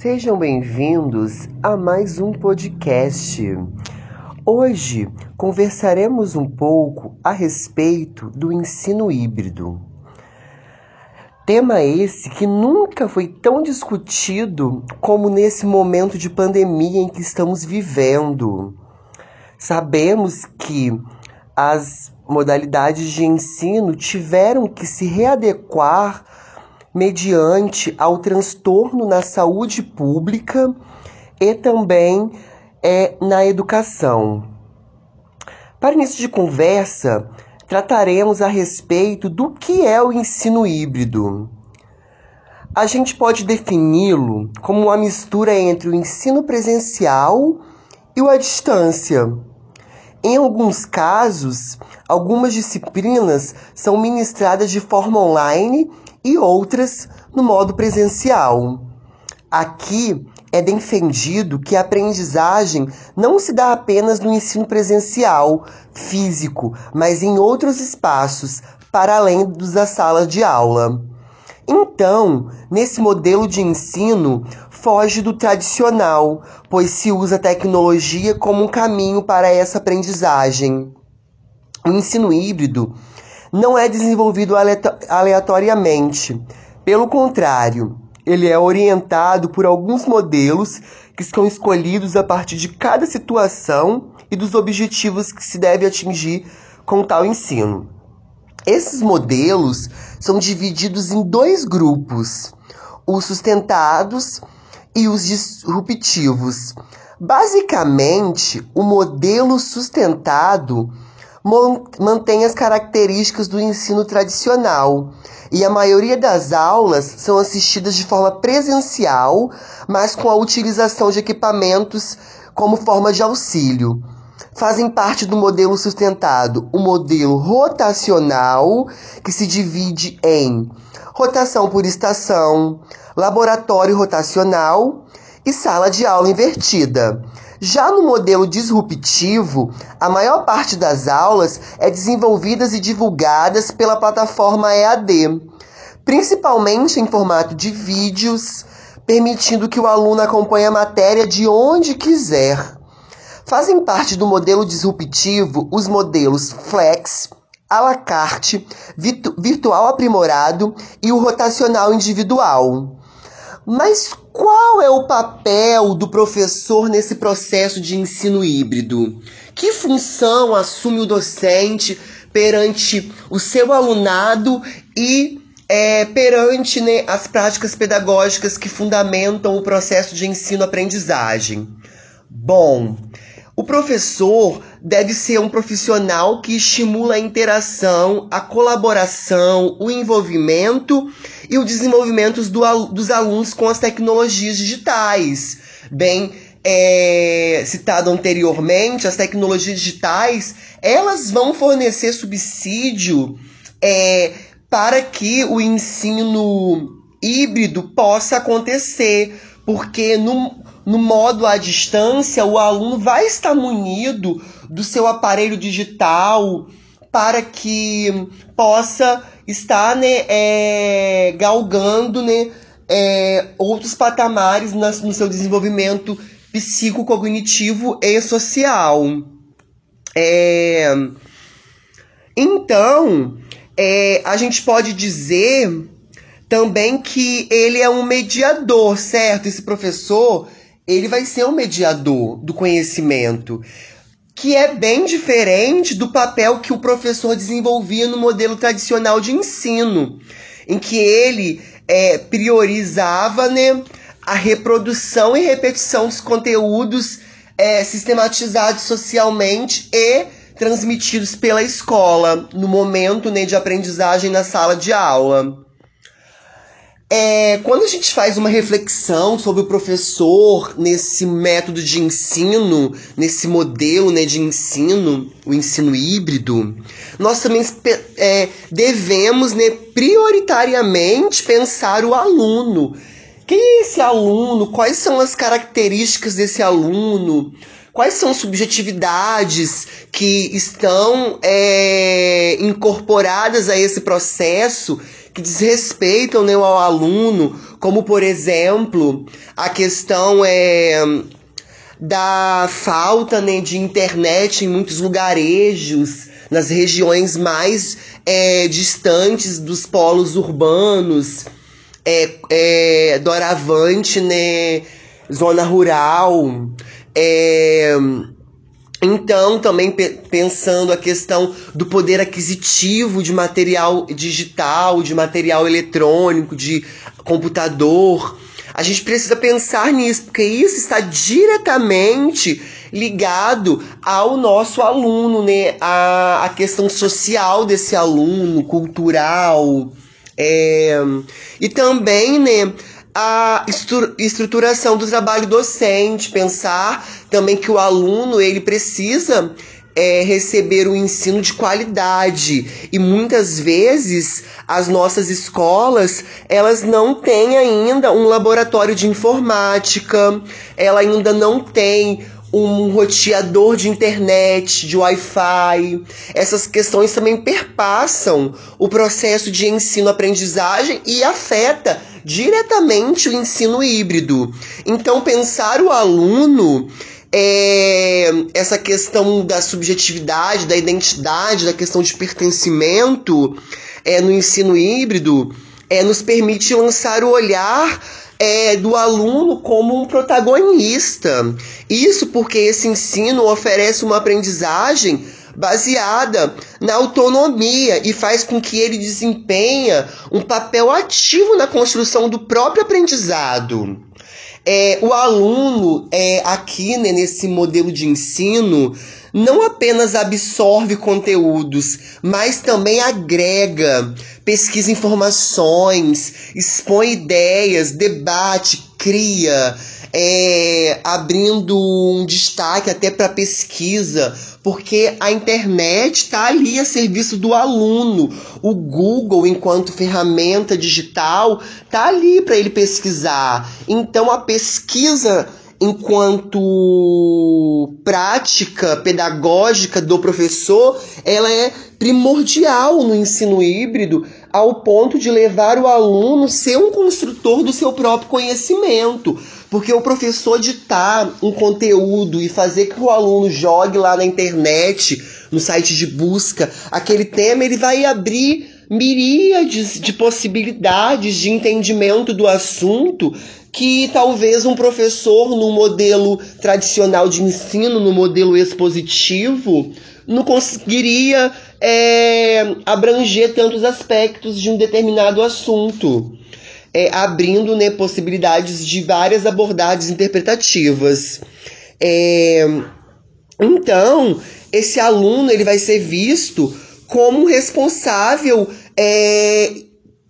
Sejam bem-vindos a mais um podcast. Hoje conversaremos um pouco a respeito do ensino híbrido. Tema esse que nunca foi tão discutido como nesse momento de pandemia em que estamos vivendo. Sabemos que as modalidades de ensino tiveram que se readequar mediante ao transtorno na saúde pública e também é, na educação. Para início de conversa, trataremos a respeito do que é o ensino híbrido. A gente pode defini-lo como uma mistura entre o ensino presencial e o à distância. Em alguns casos, algumas disciplinas são ministradas de forma online e outras no modo presencial. Aqui é defendido que a aprendizagem não se dá apenas no ensino presencial, físico, mas em outros espaços, para além dos da sala de aula. Então, nesse modelo de ensino, foge do tradicional, pois se usa a tecnologia como um caminho para essa aprendizagem. O ensino híbrido não é desenvolvido aleatoriamente. Pelo contrário, ele é orientado por alguns modelos que são escolhidos a partir de cada situação e dos objetivos que se deve atingir com tal ensino. Esses modelos são divididos em dois grupos: os sustentados e os disruptivos. Basicamente, o modelo sustentado mantém as características do ensino tradicional e a maioria das aulas são assistidas de forma presencial, mas com a utilização de equipamentos como forma de auxílio. Fazem parte do modelo sustentado o modelo rotacional, que se divide em rotação por estação, laboratório rotacional e sala de aula invertida. Já no modelo disruptivo, a maior parte das aulas é desenvolvidas e divulgadas pela plataforma EAD, principalmente em formato de vídeos, permitindo que o aluno acompanhe a matéria de onde quiser. Fazem parte do modelo disruptivo os modelos Flex, à la carte, virtual aprimorado e o rotacional individual. Mas qual é o papel do professor nesse processo de ensino híbrido? Que função assume o docente perante o seu alunado e é, perante né, as práticas pedagógicas que fundamentam o processo de ensino-aprendizagem? Bom, o professor deve ser um profissional que estimula a interação, a colaboração, o envolvimento e o desenvolvimento do, dos alunos com as tecnologias digitais. Bem, é, citado anteriormente, as tecnologias digitais, elas vão fornecer subsídio é, para que o ensino híbrido possa acontecer, porque no, no modo à distância, o aluno vai estar munido do seu aparelho digital para que possa estar né, é, galgando né, é, outros patamares no seu desenvolvimento psicocognitivo e social. É, então, é, a gente pode dizer também que ele é um mediador, certo? Esse professor ele vai ser um mediador do conhecimento, que é bem diferente do papel que o professor desenvolvia no modelo tradicional de ensino, em que ele é, priorizava né, a reprodução e repetição dos conteúdos é, sistematizados socialmente e transmitidos pela escola no momento né, de aprendizagem na sala de aula. É, quando a gente faz uma reflexão sobre o professor nesse método de ensino, nesse modelo né, de ensino, o ensino híbrido, nós também é, devemos né, prioritariamente pensar o aluno. Quem é esse aluno? Quais são as características desse aluno? Quais são subjetividades que estão é, incorporadas a esse processo que desrespeitam né, ao aluno, como por exemplo a questão é da falta né, de internet em muitos lugarejos, nas regiões mais é, distantes dos polos urbanos, é, é, doravante, né, zona rural. É, então, também pensando a questão do poder aquisitivo de material digital, de material eletrônico, de computador. A gente precisa pensar nisso, porque isso está diretamente ligado ao nosso aluno, né? A, a questão social desse aluno, cultural. É, e também, né? A estruturação do trabalho docente, pensar também que o aluno ele precisa é, receber um ensino de qualidade e muitas vezes as nossas escolas elas não têm ainda um laboratório de informática, ela ainda não tem um roteador de internet, de Wi-Fi. Essas questões também perpassam o processo de ensino-aprendizagem e afeta diretamente o ensino híbrido. Então, pensar o aluno é, essa questão da subjetividade, da identidade, da questão de pertencimento é, no ensino híbrido é, nos permite lançar o olhar é, do aluno como um protagonista. Isso porque esse ensino oferece uma aprendizagem baseada na autonomia e faz com que ele desempenha um papel ativo na construção do próprio aprendizado. É, o aluno, é, aqui né, nesse modelo de ensino, não apenas absorve conteúdos, mas também agrega, pesquisa informações, expõe ideias, debate, cria, é, abrindo um destaque até para pesquisa, porque a internet está ali a serviço do aluno. O Google, enquanto ferramenta digital, está ali para ele pesquisar. Então a pesquisa enquanto prática pedagógica do professor, ela é primordial no ensino híbrido, ao ponto de levar o aluno ser um construtor do seu próprio conhecimento. Porque o professor ditar um conteúdo e fazer que o aluno jogue lá na internet, no site de busca, aquele tema, ele vai abrir miríades de possibilidades de entendimento do assunto que talvez um professor no modelo tradicional de ensino, no modelo expositivo, não conseguiria é, abranger tantos aspectos de um determinado assunto é, abrindo né, possibilidades de várias abordagens interpretativas. É, então, esse aluno ele vai ser visto como responsável é,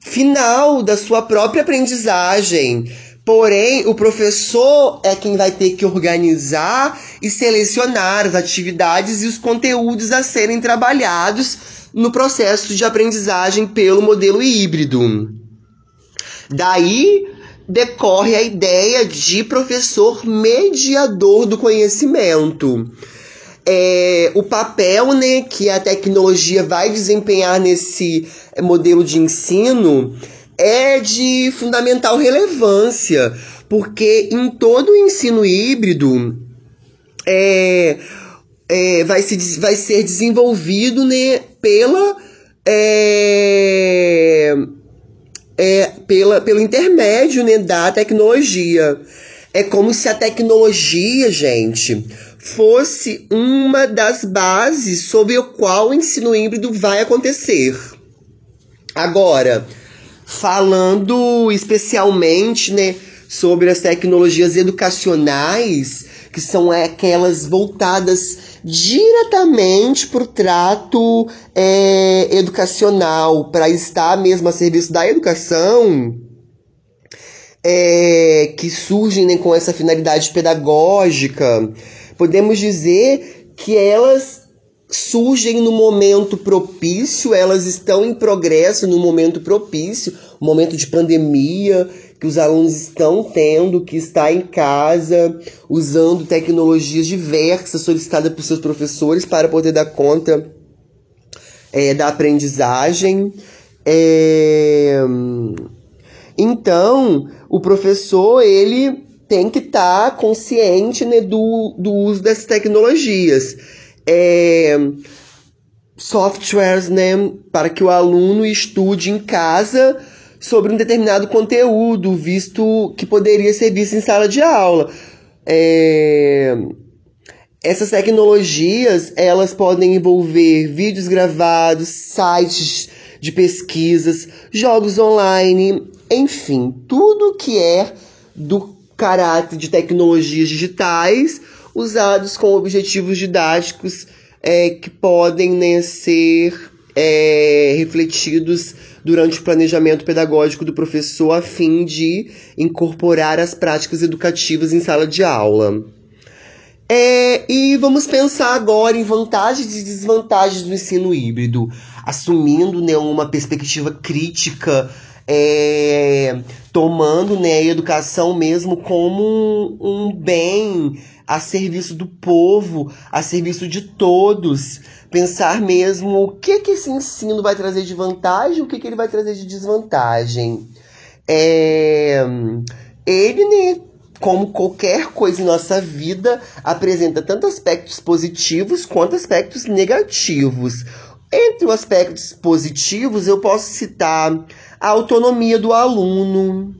final da sua própria aprendizagem. Porém, o professor é quem vai ter que organizar e selecionar as atividades e os conteúdos a serem trabalhados no processo de aprendizagem pelo modelo híbrido. Daí decorre a ideia de professor mediador do conhecimento. É, o papel né, que a tecnologia vai desempenhar nesse modelo de ensino é de fundamental relevância, porque em todo o ensino híbrido é, é, vai, se, vai ser desenvolvido né, pela. É, é, pela, pelo intermédio né, da tecnologia. É como se a tecnologia, gente, fosse uma das bases sobre o qual o ensino híbrido vai acontecer. Agora, falando especialmente né, sobre as tecnologias educacionais, que são aquelas voltadas diretamente para o trato é, educacional, para estar mesmo a serviço da educação, é, que surgem né, com essa finalidade pedagógica, podemos dizer que elas surgem no momento propício, elas estão em progresso no momento propício, momento de pandemia, que os alunos estão tendo, que está em casa, usando tecnologias diversas solicitadas por seus professores para poder dar conta é, da aprendizagem. É... Então, o professor ele tem que estar tá consciente né, do, do uso dessas tecnologias. É, softwares né, para que o aluno estude em casa sobre um determinado conteúdo, visto que poderia ser visto em sala de aula. É, essas tecnologias, elas podem envolver vídeos gravados, sites de pesquisas, jogos online, enfim, tudo que é do caráter de tecnologias digitais usados com objetivos didáticos é, que podem né, ser é, refletidos durante o planejamento pedagógico do professor a fim de incorporar as práticas educativas em sala de aula. É, e vamos pensar agora em vantagens e desvantagens do ensino híbrido, assumindo né, uma perspectiva crítica, é, tomando né, a educação mesmo como um bem a serviço do povo, a serviço de todos. Pensar mesmo o que, que esse ensino vai trazer de vantagem, o que, que ele vai trazer de desvantagem. É, ele, né, como qualquer coisa em nossa vida, apresenta tanto aspectos positivos quanto aspectos negativos. Entre os aspectos positivos, eu posso citar a autonomia do aluno.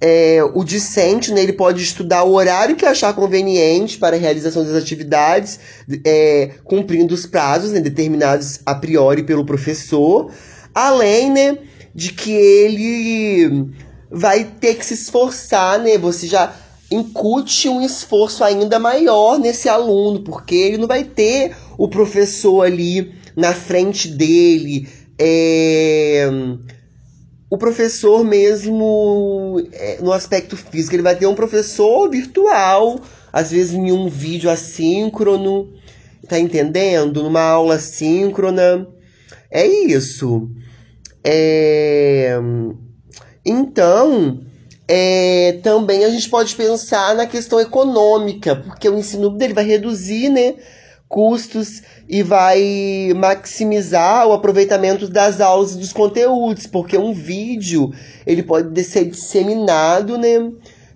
É, o discente né, ele pode estudar o horário que achar conveniente para a realização das atividades, é, cumprindo os prazos né, determinados a priori pelo professor, além né, de que ele vai ter que se esforçar, né? Você já incute um esforço ainda maior nesse aluno, porque ele não vai ter o professor ali na frente dele. É... O professor mesmo, é, no aspecto físico, ele vai ter um professor virtual, às vezes em um vídeo assíncrono, tá entendendo? Numa aula síncrona. É isso. É... Então, é, também a gente pode pensar na questão econômica, porque o ensino dele vai reduzir né, custos e vai maximizar o aproveitamento das aulas e dos conteúdos, porque um vídeo ele pode ser disseminado né,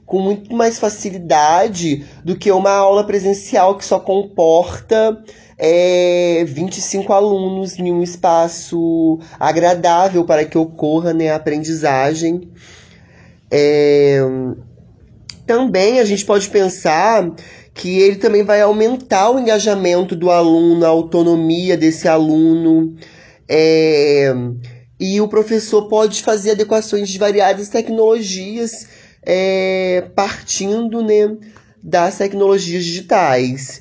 com muito mais facilidade do que uma aula presencial que só comporta é, 25 alunos em um espaço agradável para que ocorra né, a aprendizagem. É, também a gente pode pensar que ele também vai aumentar o engajamento do aluno, a autonomia desse aluno. É, e o professor pode fazer adequações de variadas tecnologias, é, partindo né, das tecnologias digitais.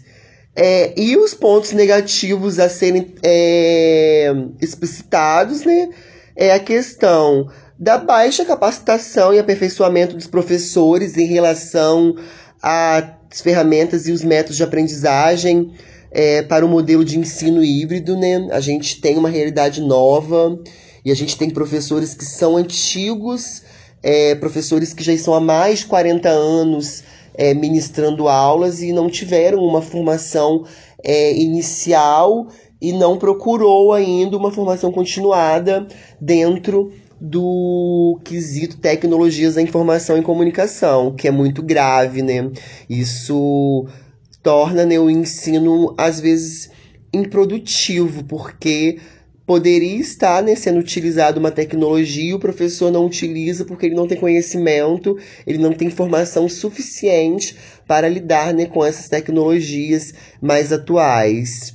É, e os pontos negativos a serem é, explicitados, né? É a questão da baixa capacitação e aperfeiçoamento dos professores em relação às ferramentas e os métodos de aprendizagem é, para o modelo de ensino híbrido, né? A gente tem uma realidade nova e a gente tem professores que são antigos, é, professores que já estão há mais de 40 anos é, ministrando aulas e não tiveram uma formação é, inicial e não procurou ainda uma formação continuada dentro do quesito tecnologias da informação e comunicação, que é muito grave, né? Isso torna né, o ensino, às vezes, improdutivo, porque poderia estar né, sendo utilizado uma tecnologia o professor não utiliza porque ele não tem conhecimento, ele não tem informação suficiente para lidar né, com essas tecnologias mais atuais.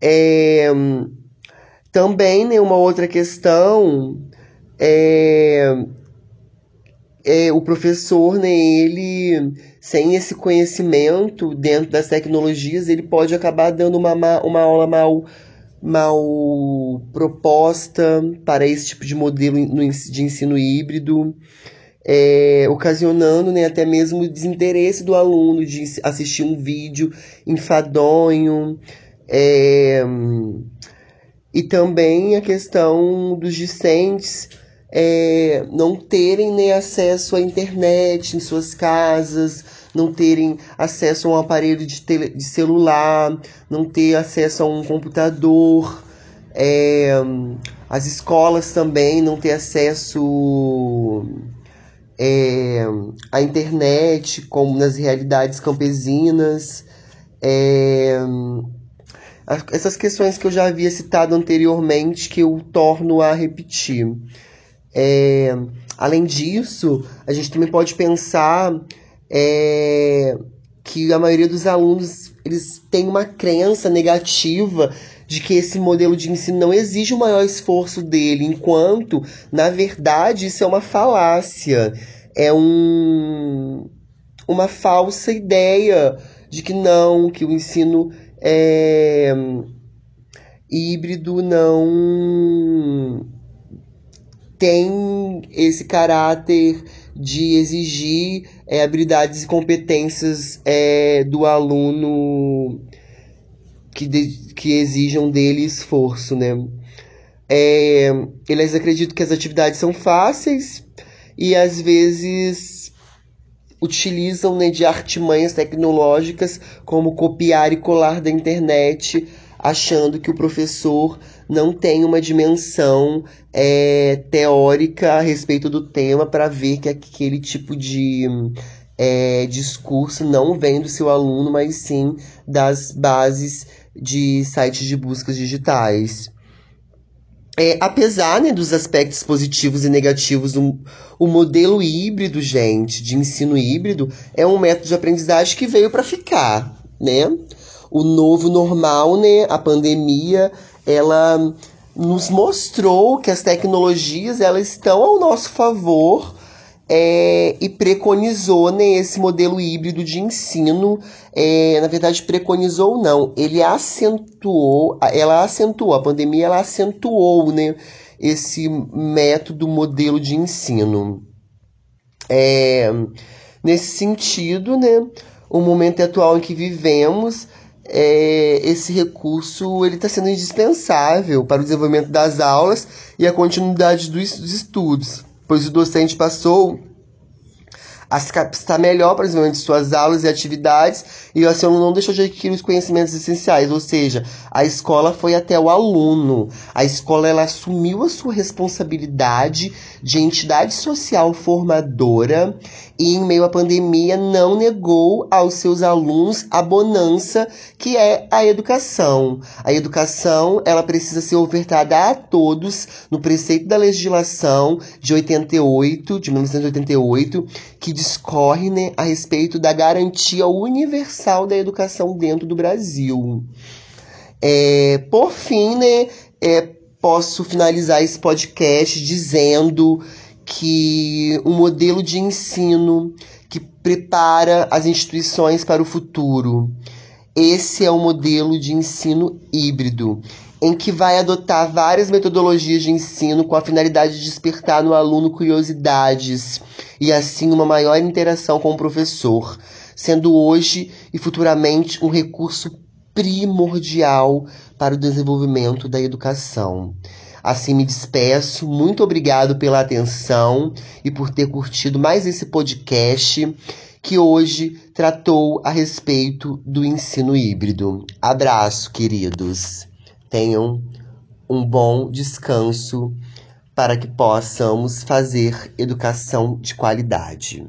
É, também né, uma outra questão é, é o professor, né, ele sem esse conhecimento dentro das tecnologias, ele pode acabar dando uma, uma aula mal mal proposta para esse tipo de modelo de ensino híbrido, é, ocasionando né, até mesmo o desinteresse do aluno de assistir um vídeo enfadonho. É, e também a questão dos discentes é, não terem né, acesso à internet em suas casas, não terem acesso a um aparelho de, tele, de celular, não ter acesso a um computador, é, as escolas também não ter acesso é, a internet, como nas realidades campesinas, é, essas questões que eu já havia citado anteriormente, que eu torno a repetir. É, além disso, a gente também pode pensar é, que a maioria dos alunos eles têm uma crença negativa de que esse modelo de ensino não exige o maior esforço dele, enquanto, na verdade, isso é uma falácia. É um, uma falsa ideia de que não, que o ensino é, híbrido não tem esse caráter de exigir é, habilidades e competências é, do aluno que, de, que exijam dele esforço, né? É, eles acreditam que as atividades são fáceis e às vezes utilizam né, de artimanhas tecnológicas como copiar e colar da internet, achando que o professor não tem uma dimensão é, teórica a respeito do tema para ver que aquele tipo de é, discurso não vem do seu aluno, mas sim das bases de sites de buscas digitais. É, apesar né, dos aspectos positivos e negativos, um, o modelo híbrido, gente, de ensino híbrido, é um método de aprendizagem que veio para ficar, né? O novo normal, né, a pandemia, ela nos mostrou que as tecnologias elas estão ao nosso favor é, e preconizou né, esse modelo híbrido de ensino. É, na verdade, preconizou não, ele acentuou, ela acentuou, a pandemia ela acentuou né, esse método, modelo de ensino. É, nesse sentido, né, o momento atual em que vivemos, é, esse recurso ele está sendo indispensável para o desenvolvimento das aulas e a continuidade dos, dos estudos pois o docente passou capacitar melhor para o suas aulas e atividades e o aluno não deixou de adquirir os conhecimentos essenciais, ou seja, a escola foi até o aluno. A escola ela assumiu a sua responsabilidade de entidade social formadora e em meio à pandemia não negou aos seus alunos a bonança que é a educação. A educação, ela precisa ser ofertada a todos no preceito da legislação de 88, de 1988, que discorre né, a respeito da garantia universal da educação dentro do Brasil. É, por fim, né, é, posso finalizar esse podcast dizendo que um modelo de ensino que prepara as instituições para o futuro. Esse é o modelo de ensino híbrido, em que vai adotar várias metodologias de ensino com a finalidade de despertar no aluno curiosidades e assim uma maior interação com o professor, sendo hoje e futuramente um recurso primordial para o desenvolvimento da educação. Assim me despeço. Muito obrigado pela atenção e por ter curtido mais esse podcast que hoje tratou a respeito do ensino híbrido. Abraço, queridos. Tenham um bom descanso para que possamos fazer educação de qualidade.